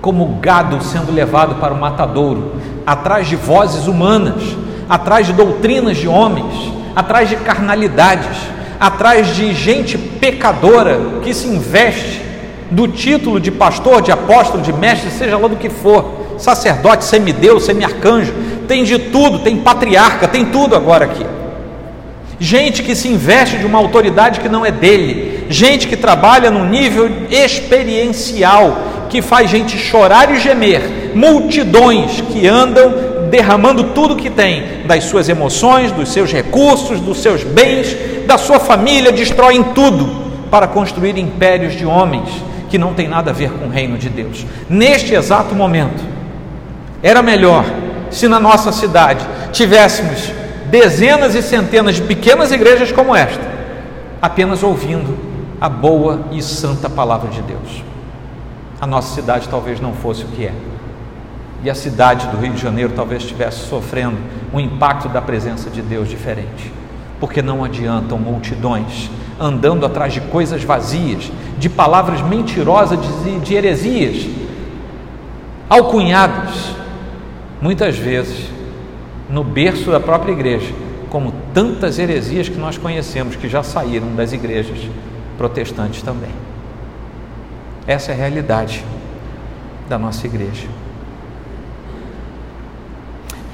como gado sendo levado para o matadouro, atrás de vozes humanas, atrás de doutrinas de homens, atrás de carnalidades, atrás de gente pecadora que se investe do título de pastor, de apóstolo, de mestre, seja lá do que for, sacerdote, semideus, semi-arcanjo, tem de tudo, tem patriarca, tem tudo agora aqui. Gente que se investe de uma autoridade que não é dele, gente que trabalha num nível experiencial, que faz gente chorar e gemer, multidões que andam derramando tudo que tem, das suas emoções, dos seus recursos, dos seus bens, da sua família, destroem tudo para construir impérios de homens que não tem nada a ver com o reino de Deus. Neste exato momento, era melhor se na nossa cidade tivéssemos dezenas e centenas de pequenas igrejas como esta, apenas ouvindo a boa e santa palavra de Deus. A nossa cidade talvez não fosse o que é. E a cidade do Rio de Janeiro talvez estivesse sofrendo um impacto da presença de Deus diferente. Porque não adiantam multidões andando atrás de coisas vazias, de palavras mentirosas, de, de heresias, alcunhadas muitas vezes no berço da própria igreja, como tantas heresias que nós conhecemos que já saíram das igrejas protestantes também. Essa é a realidade da nossa igreja.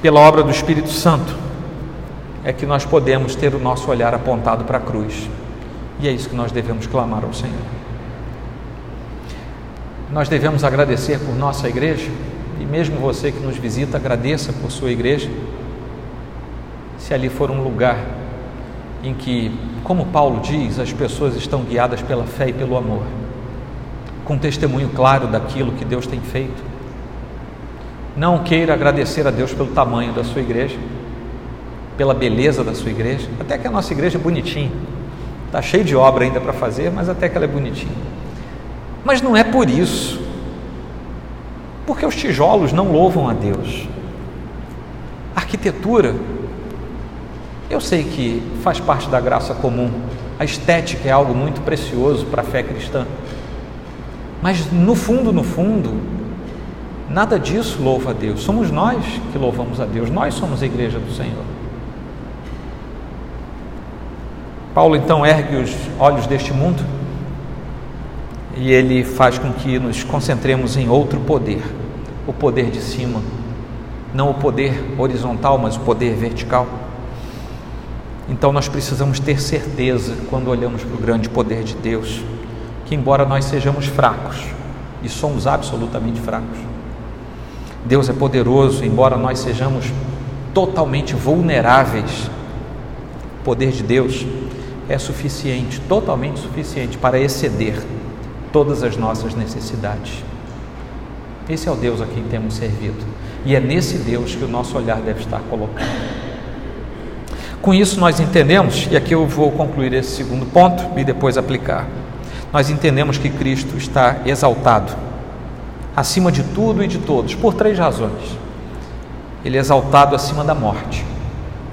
Pela obra do Espírito Santo é que nós podemos ter o nosso olhar apontado para a cruz. E é isso que nós devemos clamar ao Senhor. Nós devemos agradecer por nossa igreja e mesmo você que nos visita, agradeça por sua igreja. Se ali for um lugar em que, como Paulo diz, as pessoas estão guiadas pela fé e pelo amor, com testemunho claro daquilo que Deus tem feito. Não queira agradecer a Deus pelo tamanho da sua igreja, pela beleza da sua igreja, até que a nossa igreja é bonitinha, Está cheio de obra ainda para fazer, mas até que ela é bonitinha. Mas não é por isso. Porque os tijolos não louvam a Deus. A arquitetura, eu sei que faz parte da graça comum. A estética é algo muito precioso para a fé cristã. Mas no fundo, no fundo, nada disso louva a Deus. Somos nós que louvamos a Deus. Nós somos a igreja do Senhor. Paulo então ergue os olhos deste mundo e ele faz com que nos concentremos em outro poder, o poder de cima, não o poder horizontal, mas o poder vertical. Então nós precisamos ter certeza quando olhamos para o grande poder de Deus, que embora nós sejamos fracos, e somos absolutamente fracos, Deus é poderoso, embora nós sejamos totalmente vulneráveis, o poder de Deus é suficiente, totalmente suficiente para exceder todas as nossas necessidades. Esse é o Deus a quem temos servido e é nesse Deus que o nosso olhar deve estar colocado. Com isso, nós entendemos, e aqui eu vou concluir esse segundo ponto e depois aplicar. Nós entendemos que Cristo está exaltado, acima de tudo e de todos, por três razões. Ele é exaltado acima da morte.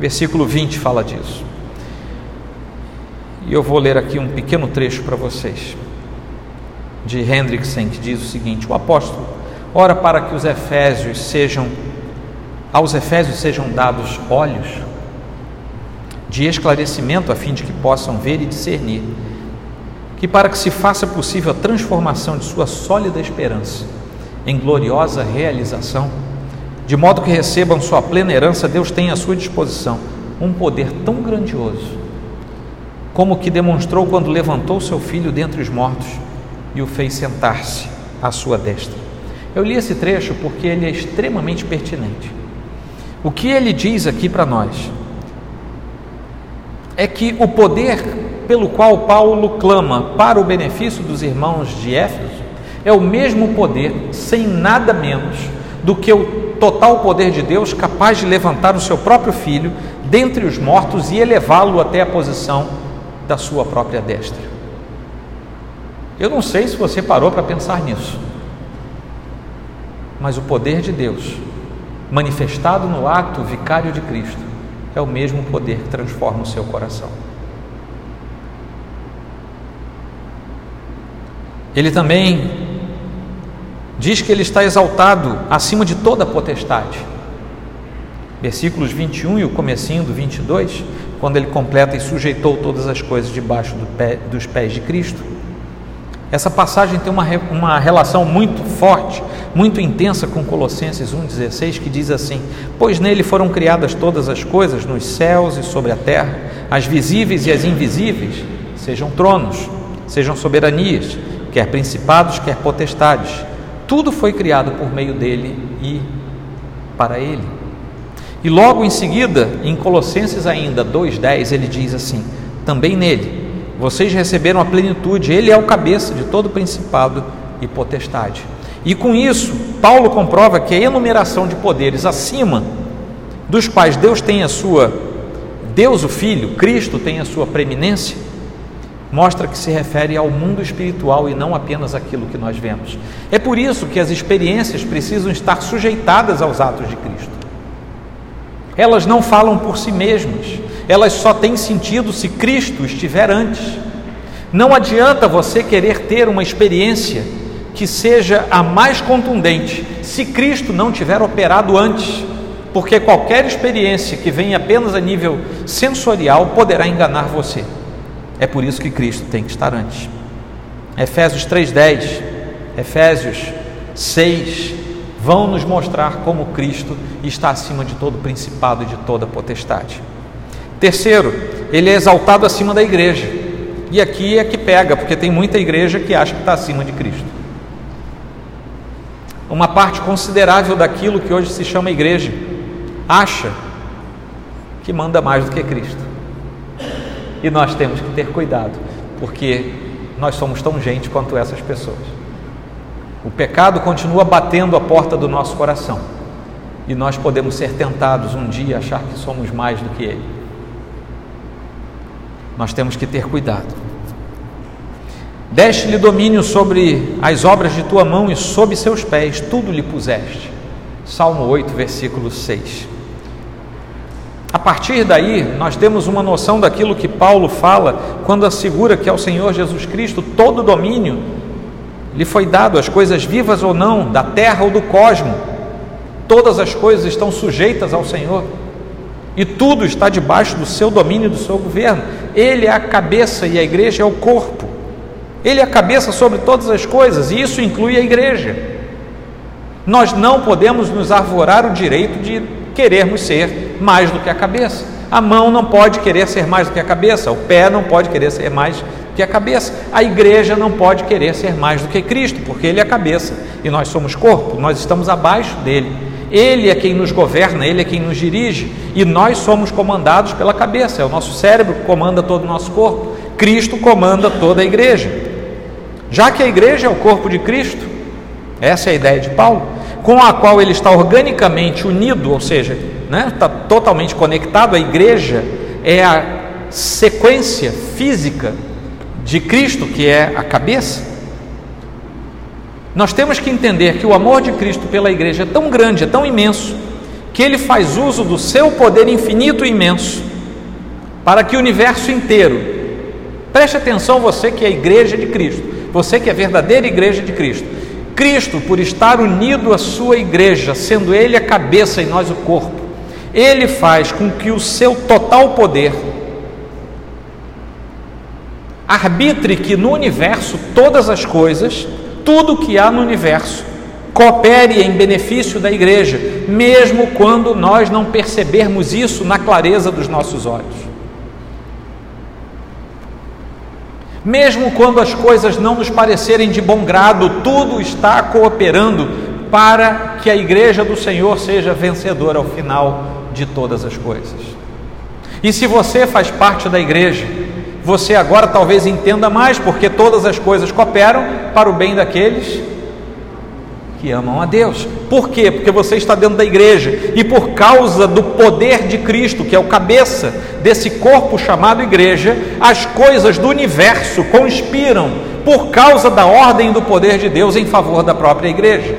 Versículo 20 fala disso. E eu vou ler aqui um pequeno trecho para vocês, de Hendrickson, que diz o seguinte: O apóstolo ora para que os Efésios sejam, aos Efésios sejam dados olhos de esclarecimento a fim de que possam ver e discernir, que para que se faça possível a transformação de sua sólida esperança em gloriosa realização, de modo que recebam sua plena herança, Deus tem à sua disposição um poder tão grandioso como que demonstrou quando levantou seu filho dentre os mortos e o fez sentar-se à sua destra. Eu li esse trecho porque ele é extremamente pertinente. O que ele diz aqui para nós é que o poder pelo qual Paulo clama para o benefício dos irmãos de Éfeso é o mesmo poder, sem nada menos do que o total poder de Deus capaz de levantar o seu próprio filho dentre os mortos e elevá-lo até a posição da sua própria destra. Eu não sei se você parou para pensar nisso, mas o poder de Deus, manifestado no ato vicário de Cristo, é o mesmo poder que transforma o seu coração. Ele também diz que ele está exaltado acima de toda potestade. Versículos 21 e o comecinho do 22 quando ele completa e sujeitou todas as coisas debaixo do pé, dos pés de Cristo. Essa passagem tem uma, uma relação muito forte, muito intensa com Colossenses 1,16, que diz assim: Pois nele foram criadas todas as coisas, nos céus e sobre a terra, as visíveis e as invisíveis, sejam tronos, sejam soberanias, quer principados, quer potestades. Tudo foi criado por meio dele e para ele. E logo em seguida, em Colossenses ainda 2:10, ele diz assim: Também nele vocês receberam a plenitude, ele é o cabeça de todo principado e potestade. E com isso, Paulo comprova que a enumeração de poderes acima dos quais Deus tem a sua Deus o Filho, Cristo tem a sua preeminência, mostra que se refere ao mundo espiritual e não apenas aquilo que nós vemos. É por isso que as experiências precisam estar sujeitadas aos atos de Cristo. Elas não falam por si mesmas, elas só têm sentido se Cristo estiver antes. Não adianta você querer ter uma experiência que seja a mais contundente se Cristo não tiver operado antes, porque qualquer experiência que venha apenas a nível sensorial poderá enganar você. É por isso que Cristo tem que estar antes. Efésios 3:10, Efésios 6, vão nos mostrar como Cristo está acima de todo principado e de toda potestade. Terceiro, ele é exaltado acima da igreja. E aqui é que pega, porque tem muita igreja que acha que está acima de Cristo. Uma parte considerável daquilo que hoje se chama igreja acha que manda mais do que Cristo. E nós temos que ter cuidado, porque nós somos tão gente quanto essas pessoas. O pecado continua batendo a porta do nosso coração e nós podemos ser tentados um dia achar que somos mais do que ele. Nós temos que ter cuidado. Deste-lhe domínio sobre as obras de tua mão e sob seus pés, tudo lhe puseste. Salmo 8, versículo 6. A partir daí, nós temos uma noção daquilo que Paulo fala quando assegura que ao Senhor Jesus Cristo todo domínio lhe foi dado, as coisas vivas ou não, da terra ou do cosmo, todas as coisas estão sujeitas ao Senhor e tudo está debaixo do seu domínio e do seu governo. Ele é a cabeça e a igreja é o corpo. Ele é a cabeça sobre todas as coisas e isso inclui a igreja. Nós não podemos nos arvorar o direito de querermos ser mais do que a cabeça. A mão não pode querer ser mais do que a cabeça, o pé não pode querer ser mais do que a cabeça. A igreja não pode querer ser mais do que Cristo, porque Ele é a cabeça e nós somos corpo, nós estamos abaixo dele. Ele é quem nos governa, Ele é quem nos dirige e nós somos comandados pela cabeça, é o nosso cérebro que comanda todo o nosso corpo. Cristo comanda toda a igreja. Já que a igreja é o corpo de Cristo, essa é a ideia de Paulo, com a qual ele está organicamente unido, ou seja, né, está totalmente conectado, a igreja é a sequência física de Cristo, que é a cabeça. Nós temos que entender que o amor de Cristo pela igreja é tão grande, é tão imenso, que ele faz uso do seu poder infinito e imenso para que o universo inteiro, preste atenção, você que é a igreja de Cristo, você que é a verdadeira igreja de Cristo, Cristo, por estar unido à sua igreja, sendo Ele a cabeça e nós o corpo, Ele faz com que o seu total poder arbitre que no universo todas as coisas, tudo que há no universo, coopere em benefício da igreja, mesmo quando nós não percebermos isso na clareza dos nossos olhos. Mesmo quando as coisas não nos parecerem de bom grado, tudo está cooperando para que a igreja do Senhor seja vencedora ao final de todas as coisas. E se você faz parte da igreja, você agora talvez entenda mais, porque todas as coisas cooperam para o bem daqueles que amam a Deus. Por quê? Porque você está dentro da igreja e por causa do poder de Cristo, que é o cabeça desse corpo chamado igreja, as coisas do universo conspiram por causa da ordem do poder de Deus em favor da própria igreja.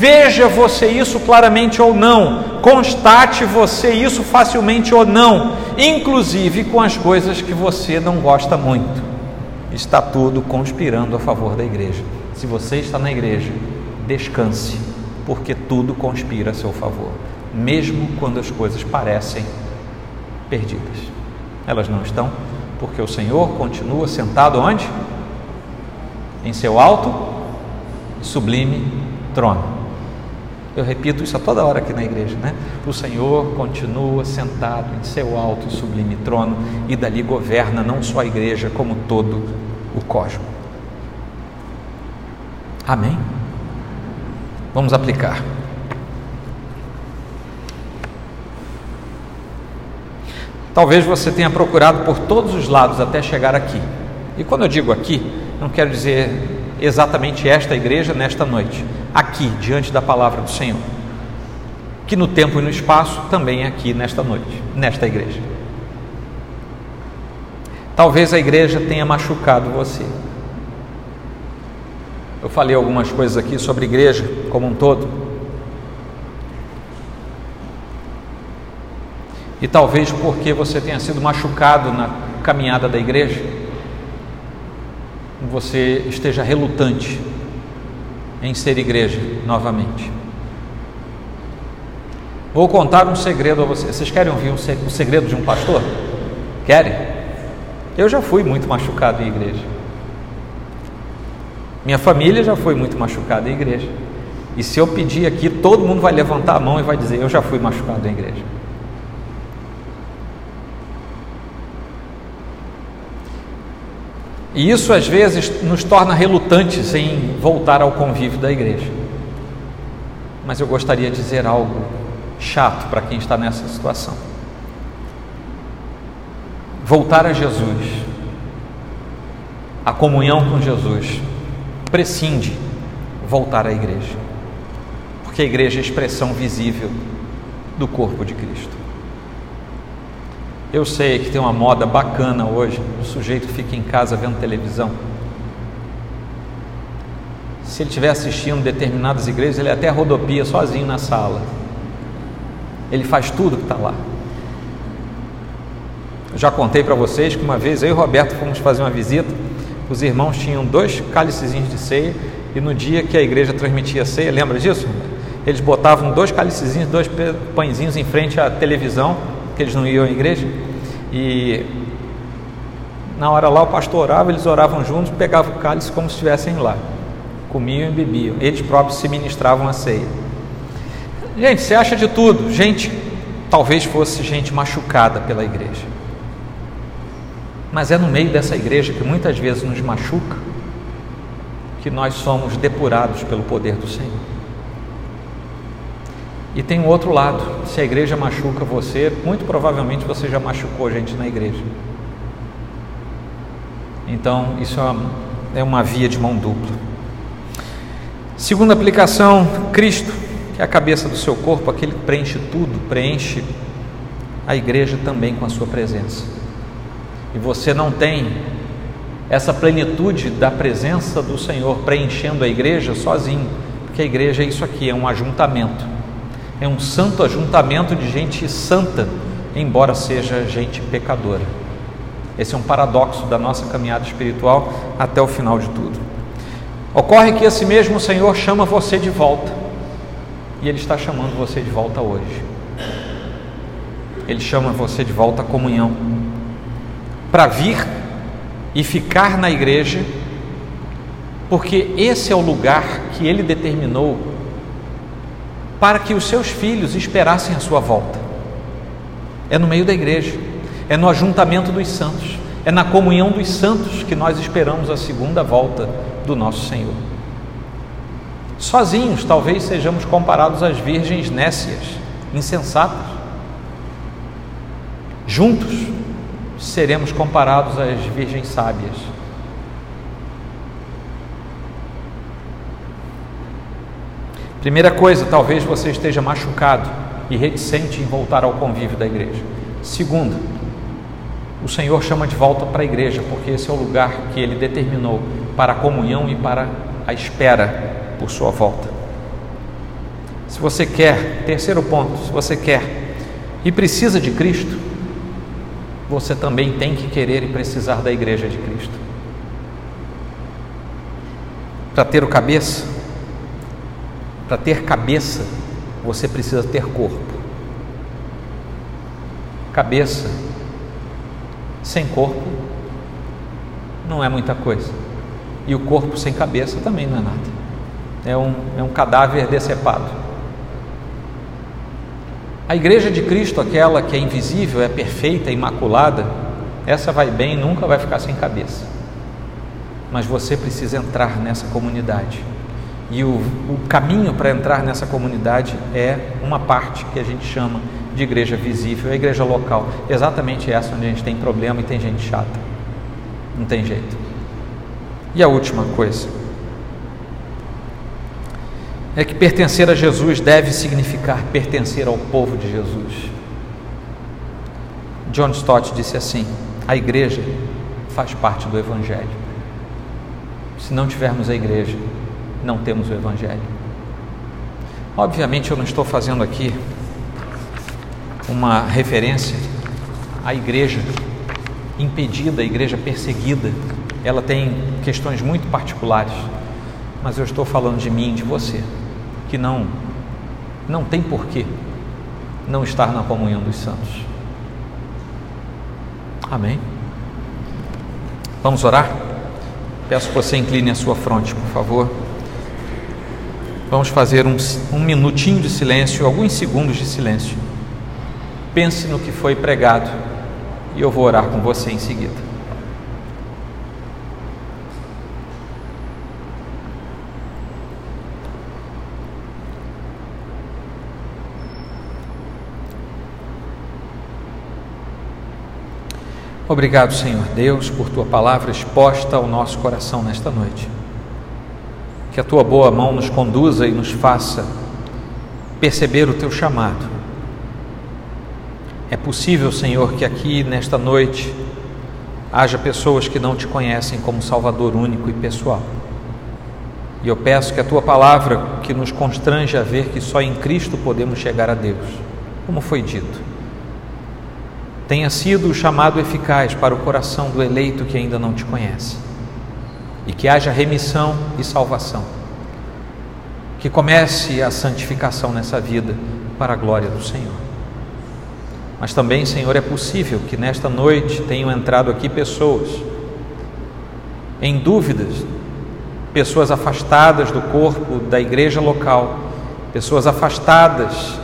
Veja você isso claramente ou não, constate você isso facilmente ou não, inclusive com as coisas que você não gosta muito. Está tudo conspirando a favor da igreja. Se você está na igreja, descanse, porque tudo conspira a seu favor, mesmo quando as coisas parecem perdidas. Elas não estão, porque o Senhor continua sentado onde? Em seu alto e sublime trono. Eu repito isso a toda hora aqui na igreja, né? O Senhor continua sentado em seu alto e sublime trono e dali governa não só a igreja, como todo o cosmos. Amém? Vamos aplicar. Talvez você tenha procurado por todos os lados até chegar aqui. E quando eu digo aqui, não quero dizer exatamente esta igreja nesta noite, aqui, diante da palavra do Senhor. Que no tempo e no espaço também é aqui nesta noite, nesta igreja. Talvez a igreja tenha machucado você. Eu falei algumas coisas aqui sobre igreja como um todo. E talvez porque você tenha sido machucado na caminhada da igreja, você esteja relutante em ser igreja novamente. Vou contar um segredo a vocês. Vocês querem ouvir um segredo de um pastor? Querem? Eu já fui muito machucado em igreja. Minha família já foi muito machucada em igreja. E se eu pedir aqui, todo mundo vai levantar a mão e vai dizer: Eu já fui machucado em igreja. E isso às vezes nos torna relutantes em voltar ao convívio da igreja. Mas eu gostaria de dizer algo chato para quem está nessa situação. Voltar a Jesus, a comunhão com Jesus, prescinde voltar à igreja, porque a igreja é a expressão visível do corpo de Cristo. Eu sei que tem uma moda bacana hoje, o sujeito fica em casa vendo televisão. Se ele estiver assistindo determinadas igrejas, ele até rodopia sozinho na sala. Ele faz tudo que está lá. Eu já contei para vocês que uma vez eu e Roberto fomos fazer uma visita, os irmãos tinham dois cálicezinhos de ceia e no dia que a igreja transmitia ceia, lembra disso? Eles botavam dois cálicezinhos, dois pãezinhos em frente à televisão, que eles não iam à igreja, e na hora lá o pastor orava, eles oravam juntos, pegavam o cálice como se estivessem lá, comiam e bebiam, eles próprios se ministravam a ceia. Gente, você acha de tudo, gente, talvez fosse gente machucada pela igreja, mas é no meio dessa igreja que muitas vezes nos machuca que nós somos depurados pelo poder do Senhor. E tem um outro lado: se a igreja machuca você, muito provavelmente você já machucou gente na igreja. Então, isso é uma, é uma via de mão dupla. Segunda aplicação: Cristo, que é a cabeça do seu corpo, aquele que preenche tudo, preenche a igreja também com a sua presença. E você não tem essa plenitude da presença do Senhor preenchendo a igreja sozinho, porque a igreja é isso aqui, é um ajuntamento, é um santo ajuntamento de gente santa, embora seja gente pecadora. Esse é um paradoxo da nossa caminhada espiritual até o final de tudo. Ocorre que esse mesmo Senhor chama você de volta, e Ele está chamando você de volta hoje. Ele chama você de volta à comunhão, para vir e ficar na igreja, porque esse é o lugar que ele determinou para que os seus filhos esperassem a sua volta. É no meio da igreja, é no ajuntamento dos santos, é na comunhão dos santos que nós esperamos a segunda volta do nosso Senhor. Sozinhos, talvez sejamos comparados às virgens nécias, insensatas. Juntos, seremos comparados às virgens sábias. Primeira coisa, talvez você esteja machucado e reticente em voltar ao convívio da igreja. Segunda, o Senhor chama de volta para a igreja, porque esse é o lugar que Ele determinou para a comunhão e para a espera por sua volta. Se você quer, terceiro ponto, se você quer e precisa de Cristo, você também tem que querer e precisar da igreja de Cristo. Para ter o cabeça, para ter cabeça, você precisa ter corpo. Cabeça sem corpo não é muita coisa. E o corpo sem cabeça também não é nada. É um, é um cadáver decepado. A igreja de Cristo, aquela que é invisível, é perfeita, imaculada, essa vai bem, nunca vai ficar sem cabeça. Mas você precisa entrar nessa comunidade. E o, o caminho para entrar nessa comunidade é uma parte que a gente chama de igreja visível, a igreja local. Exatamente essa onde a gente tem problema e tem gente chata. Não tem jeito. E a última coisa é que pertencer a Jesus deve significar pertencer ao povo de Jesus. John Stott disse assim: a igreja faz parte do Evangelho. Se não tivermos a igreja, não temos o Evangelho. Obviamente, eu não estou fazendo aqui uma referência à igreja impedida, a igreja perseguida. Ela tem questões muito particulares, mas eu estou falando de mim, de você que não não tem porquê não estar na comunhão dos santos. Amém. Vamos orar? Peço que você incline a sua fronte, por favor. Vamos fazer um, um minutinho de silêncio, alguns segundos de silêncio. Pense no que foi pregado e eu vou orar com você em seguida. Obrigado, Senhor Deus, por tua palavra exposta ao nosso coração nesta noite. Que a tua boa mão nos conduza e nos faça perceber o teu chamado. É possível, Senhor, que aqui nesta noite haja pessoas que não te conhecem como Salvador único e pessoal. E eu peço que a tua palavra, que nos constrange a ver que só em Cristo podemos chegar a Deus, como foi dito, tenha sido o chamado eficaz para o coração do eleito que ainda não te conhece, e que haja remissão e salvação, que comece a santificação nessa vida para a glória do Senhor. Mas também, Senhor, é possível que nesta noite tenham entrado aqui pessoas em dúvidas, pessoas afastadas do corpo da igreja local, pessoas afastadas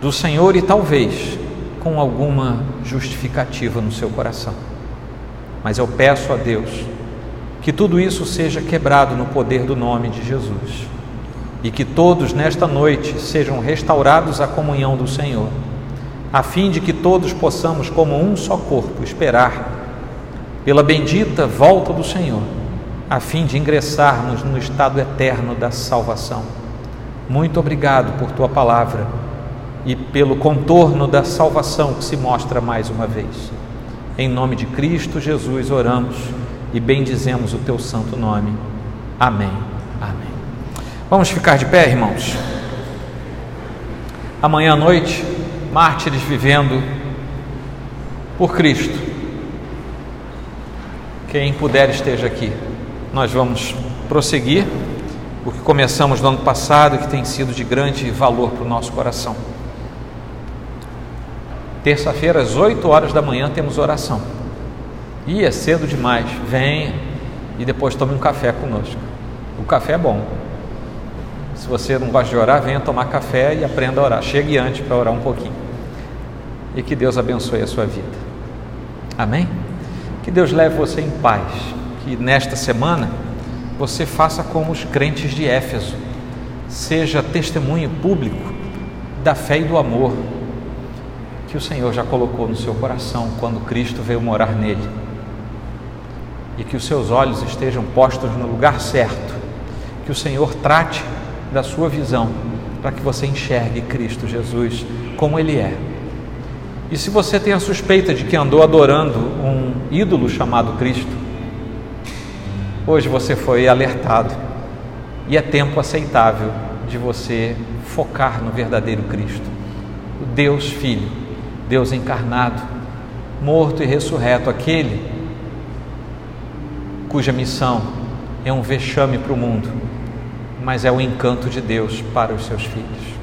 do Senhor e talvez com alguma justificativa no seu coração. Mas eu peço a Deus que tudo isso seja quebrado no poder do nome de Jesus e que todos nesta noite sejam restaurados à comunhão do Senhor, a fim de que todos possamos, como um só corpo, esperar pela bendita volta do Senhor, a fim de ingressarmos no estado eterno da salvação. Muito obrigado por tua palavra e pelo contorno da salvação que se mostra mais uma vez. Em nome de Cristo Jesus oramos e bendizemos o teu santo nome. Amém. Amém. Vamos ficar de pé, irmãos. Amanhã à noite, mártires vivendo por Cristo. Quem puder esteja aqui. Nós vamos prosseguir o que começamos no ano passado que tem sido de grande valor para o nosso coração. Terça-feira, às 8 horas da manhã, temos oração. E é cedo demais. Venha e depois tome um café conosco. O café é bom. Se você não gosta de orar, venha tomar café e aprenda a orar. Chegue antes para orar um pouquinho. E que Deus abençoe a sua vida. Amém? Que Deus leve você em paz. Que nesta semana você faça como os crentes de Éfeso. Seja testemunho público da fé e do amor que o Senhor já colocou no seu coração quando Cristo veio morar nele. E que os seus olhos estejam postos no lugar certo, que o Senhor trate da sua visão, para que você enxergue Cristo Jesus como Ele é. E se você tem a suspeita de que andou adorando um ídolo chamado Cristo, hoje você foi alertado e é tempo aceitável de você focar no verdadeiro Cristo, o Deus Filho Deus encarnado, morto e ressurreto, aquele cuja missão é um vexame para o mundo, mas é o encanto de Deus para os seus filhos.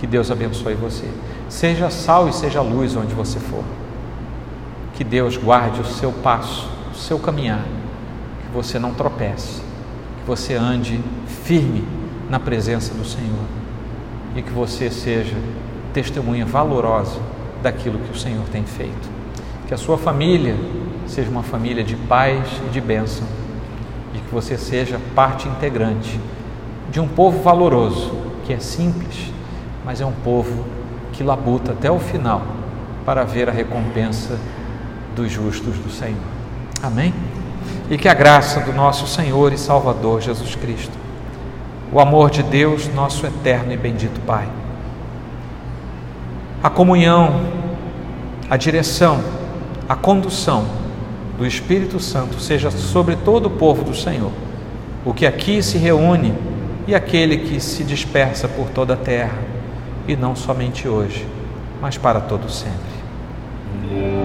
Que Deus abençoe você. Seja sal e seja luz onde você for. Que Deus guarde o seu passo, o seu caminhar, que você não tropece, que você ande firme na presença do Senhor e que você seja testemunha valorosa daquilo que o Senhor tem feito. Que a sua família seja uma família de paz e de bênção, e que você seja parte integrante de um povo valoroso, que é simples, mas é um povo que labuta até o final para ver a recompensa dos justos do Senhor. Amém? E que a graça do nosso Senhor e Salvador Jesus Cristo, o amor de Deus, nosso eterno e bendito Pai, a comunhão, a direção, a condução do Espírito Santo seja sobre todo o povo do Senhor, o que aqui se reúne e aquele que se dispersa por toda a terra, e não somente hoje, mas para todo sempre.